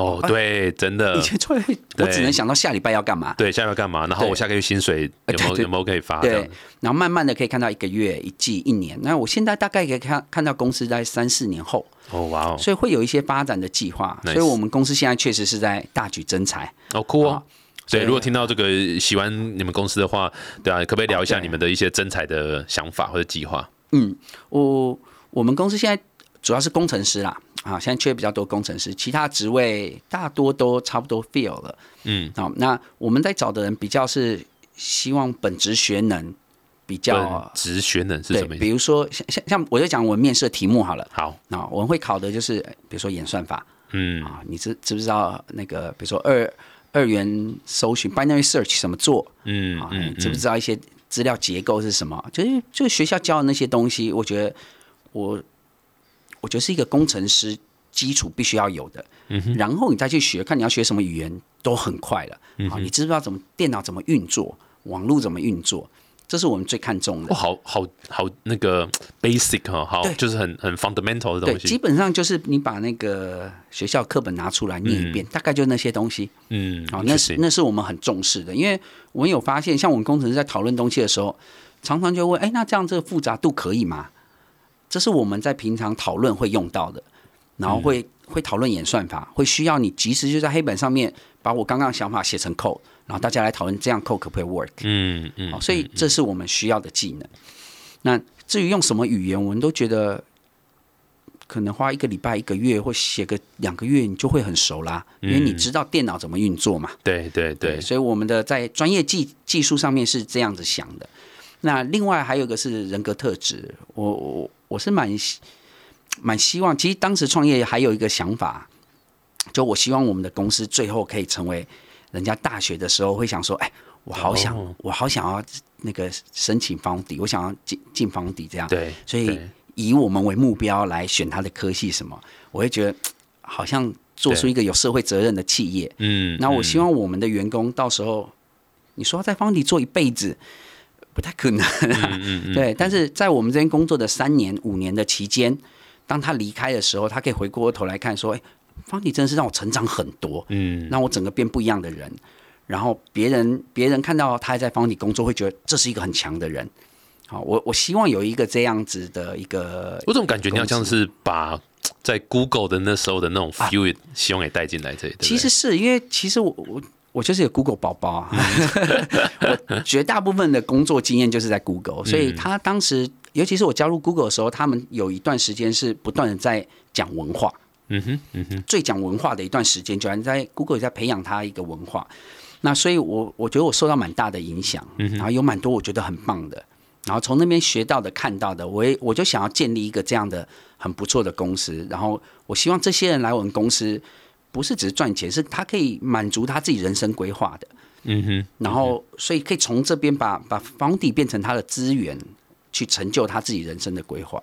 哦，对，真的以。前出来我只能想到下礼拜要干嘛。对，下个月干嘛？然后我下个月薪水有没有有没有可以发？对，然后慢慢的可以看到一个月、一季、一年。那我现在大概可以看看到公司在三四年后，哦，哇哦，所以会有一些发展的计划。所以我们公司现在确实是在大举增财。哦酷哦。对，所以如果听到这个喜欢你们公司的话，对啊，可不可以聊一下你们的一些增财的想法或者计划？嗯，我我们公司现在主要是工程师啦，啊，现在缺比较多工程师，其他职位大多都差不多 fill 了。嗯，好，那我们在找的人比较是希望本职学能比本较。职学能是对什么，意思？比如说像像像我就讲我们面试的题目好了，好，那，我们会考的就是比如说演算法嗯啊，你知知不知道那个比如说二二元搜寻 binary search 怎么做啊？嗯嗯你知不知道一些资料结构是什么？就是就是学校教的那些东西，我觉得我我觉得是一个工程师基础必须要有的。嗯然后你再去学，看你要学什么语言都很快了。嗯啊，你知不知道怎么电脑怎么运作，网络怎么运作？这是我们最看重哦，的。好好好，那个 basic 哈，好，就是很很 fundamental 的，东西。基本上就是你把那个学校课本拿出来念一遍，大概就那些东西。嗯，好，那是那是我们很重视的，因为我们有发现，像我们工程师在讨论东西的时候，常常就问：哎，那这样这个复杂度可以吗？这是我们在平常讨论会用到的，然后会、会讨论演算法，会需要你及时就在黑板上面把我刚刚的想法写成 code，然后大家来讨论这样 code 可不可以 work。嗯嗯好，，所以这是我们需要的技能。那至于用什么语言，我们都觉得可能花一个礼拜、一个月，或写个两个月，你就会很熟啦，因为你知道电脑怎么运作嘛。对对对，所以我们的在专业技技术上面是这样子想的。那另外还有一个是人格特质，我我我是蛮蛮希望，其实当时创业还有一个想法，就我希望我们的公司最后可以成为人家大学的时候会想说，哎，我好想我好想要那个申请房底，我想要进进房底这样。对，所以以我们为目标来选他的科系什么，我会觉得好像做出一个有社会责任的企业。嗯，那我希望我们的员工到时候，你说在方底做一辈子。不太可能，对。但是在我们这边工作的三年、五年的期间，当他离开的时候，他可以回过头来看，说：“哎，方迪真的是让我成长很多，嗯，让我整个变不一样的人。然后别人别人看到他还在方迪工作，会觉得这是一个很强的人。好，我我希望有一个这样子的一个，我怎么感觉你好像是把在 Google 的那时候的那种 feel 希望也带进来这里？其实是因为其实我我。我就是有 Google 宝宝，我绝大部分的工作经验就是在 Google，所以他当时，尤其是我加入 Google 的时候，他们有一段时间是不断的在讲文化，嗯哼，嗯哼，最讲文化的一段时间，居然在 Google 也在培养他一个文化。那所以，我我觉得我受到蛮大的影响，然后有蛮多我觉得很棒的，然后从那边学到的、看到的，我也我就想要建立一个这样的很不错的公司，然后我希望这些人来我们公司。不是只是赚钱，是他可以满足他自己人生规划的。嗯哼，然后所以可以从这边把把房地变成他的资源，去成就他自己人生的规划。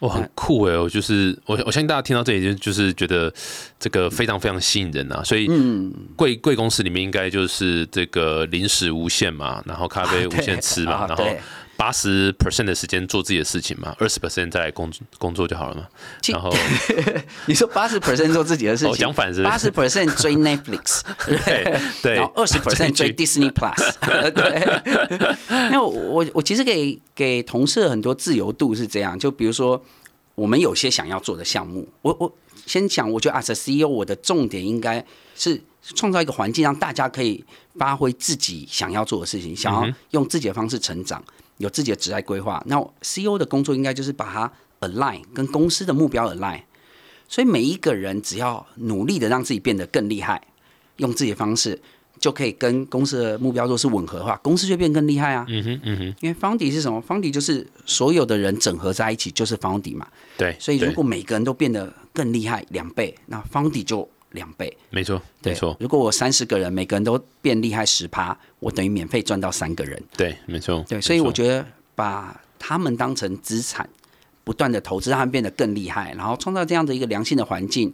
哇，很酷哎！我就是我，我相信大家听到这里就就是觉得这个非常非常吸引人啊。所以，嗯，贵贵公司里面应该就是这个零食无限嘛，然后咖啡无限吃嘛，然后。八十 percent 的时间做自己的事情嘛，二十 percent 再来工工作就好了嘛。然后 你说八十 percent 做自己的事情，讲反是八十 percent 追 Netflix，对对，然后二十 percent 追 Disney Plus，对。那我我其实给给同事很多自由度是这样，就比如说我们有些想要做的项目，我我先讲，我觉得 as a CEO 我的重点应该是创造一个环境，让大家可以发挥自己想要做的事情，想要用自己的方式成长。有自己的职业规划，那 CEO 的工作应该就是把它 align 跟公司的目标 align，所以每一个人只要努力的让自己变得更厉害，用自己的方式就可以跟公司的目标若是吻合的话，公司就变更厉害啊。嗯哼，嗯哼。因为方底是什么？方底就是所有的人整合在一起就是方底嘛。对。所以如果每个人都变得更厉害两倍，那方底就。两倍，没错，没错。如果我三十个人，每个人都变厉害十趴，我等于免费赚到三个人。对，没错。对，所以我觉得把他们当成资产，不断的投资，让他们变得更厉害，然后创造这样的一个良性的环境，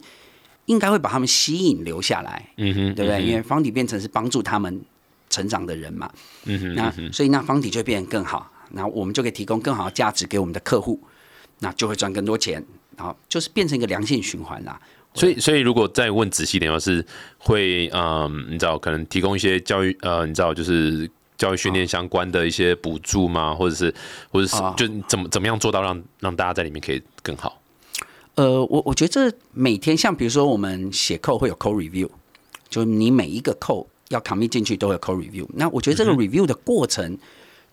应该会把他们吸引留下来。嗯哼，对不对？因为方体变成是帮助他们成长的人嘛。嗯哼，那所以那方体就会变得更好，然后我们就可以提供更好的价值给我们的客户，那就会赚更多钱，然后就是变成一个良性循环啦。所以，所以如果再问仔细点，要是会，嗯，你知道，可能提供一些教育，呃，你知道，就是教育训练相关的一些补助吗？或者是，或者是，就怎么怎么样做到让让大家在里面可以更好？呃，我我觉得这每天，像比如说我们写扣会有扣 review，就你每一个扣要 commit 进去都有扣 review。那我觉得这个 review 的过程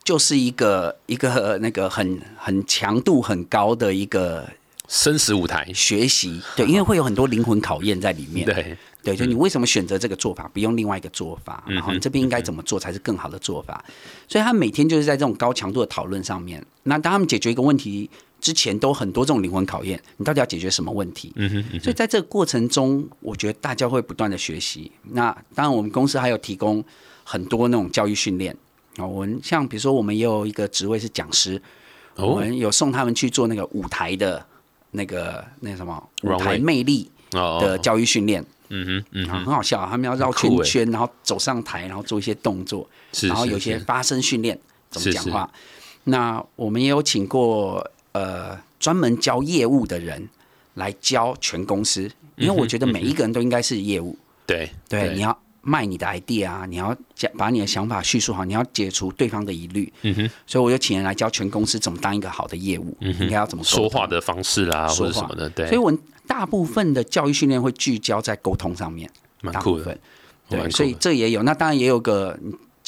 就是一个一个那个很很强度很高的一个。生死舞台学习，对，因为会有很多灵魂考验在里面。对，对，就你为什么选择这个做法，不用另外一个做法？然后你这边应该怎么做才是更好的做法？所以他每天就是在这种高强度的讨论上面。那当他们解决一个问题之前，都很多这种灵魂考验，你到底要解决什么问题？嗯哼。所以在这个过程中，我觉得大家会不断的学习。那当然，我们公司还有提供很多那种教育训练啊。我们像比如说，我们也有一个职位是讲师，我们有送他们去做那个舞台的。那个那什么舞台魅力的教育训练，嗯哼，嗯，很好笑，他们要绕圈圈，然后走上台，然后做一些动作，然后有些发声训练，怎么讲话。那我们也有请过呃专门教业务的人来教全公司，因为我觉得每一个人都应该是业务，对对，你要。卖你的 idea 啊！你要讲把你的想法叙述好，你要解除对方的疑虑。嗯哼，所以我就请人来教全公司怎么当一个好的业务，应该要怎么说话的方式啦，或者什么的。对，所以我大部分的教育训练会聚焦在沟通上面，蛮酷的。对，所以这也有。那当然也有个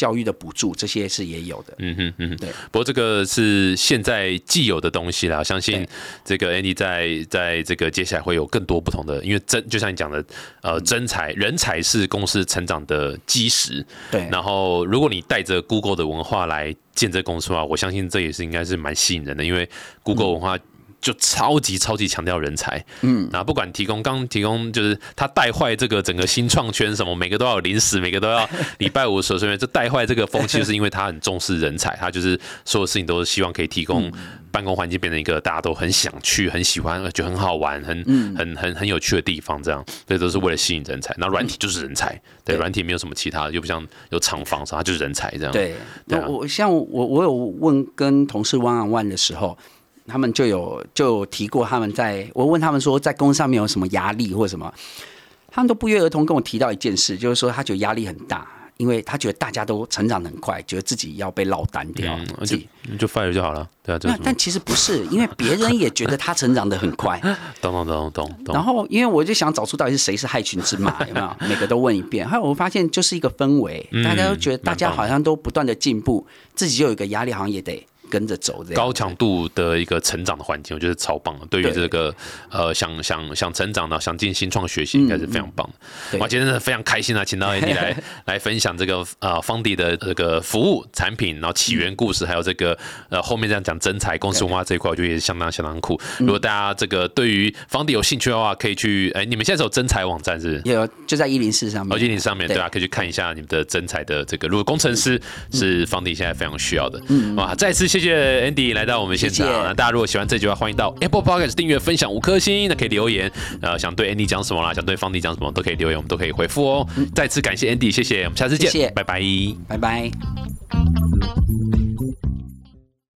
教育的补助，这些是也有的。嗯哼嗯哼，对。不过这个是现在既有的东西啦，相信这个 Andy 在在这个接下来会有更多不同的，因为真就像你讲的，呃，真才人才是公司成长的基石。对，然后如果你带着 Google 的文化来建这公司的话，我相信这也是应该是蛮吸引人的，因为 Google 文化。就超级超级强调人才，嗯，那不管提供刚提供就是他带坏这个整个新创圈什么，每个都要有零食，每个都要礼拜五守岁月，这带坏这个风气，就是因为他很重视人才，他就是所有事情都是希望可以提供办公环境变成一个大家都很想去、很喜欢、觉得很好玩、很很很很有趣的地方，这样，这都是为了吸引人才。那软体就是人才，对，对软体没有什么其他的，又不像有厂房啥，它就是人才这样。对，對啊。那我像我我有问跟同事 one on one 的时候，他们就有就有提过他们在我问他们说在工作上面有什么压力或者什么，他们都不约而同跟我提到一件事，就是说他觉得压力很大，因为他觉得大家都成长得很快，觉得自己要被落单掉，嗯，自就己。就 fire 就好了，对啊，这是什么那但其实不是，因为别人也觉得他成长的很快，懂懂懂懂懂。然后，因为我就想找出到底是谁是害群之马，有没有？每个都问一遍。后来我发现就是一个氛围，嗯大家都觉得大家好像都不断的进步，自己就有一个压力，好像也得跟着走这样。高强度的一个成长的环境，我觉得超棒的。对于这个呃想想想成长的、想进新创学习，应该是非常棒的。对哇，今天真的非常开心啊，请到 Andy 来 来分享这个呃方迪的这个服务产品，然后起源故事，还有这个呃后面这样讲真才公司文化这一块，我觉得也是相当相当酷。如果大家这个对于方迪有兴趣的话，可以去哎，你们现在是有真才网站是不是？有就在一零四上面，而且你上面对对啊，可以去看一下你们的真才的这个，如果工程师是方迪现在非常需要的，嗯，哇，再次谢谢 Andy 来到我们现场谢谢那大家如果喜欢这集的话，欢迎到 Apple Podcast 订阅、分享五颗星，那可以留言，呃，想对 Andy 讲什么啦，想对方迪讲什么都可以留言，我们都可以回复哦。再次感谢 Andy，谢谢，我们下次见，谢谢拜拜。拜拜。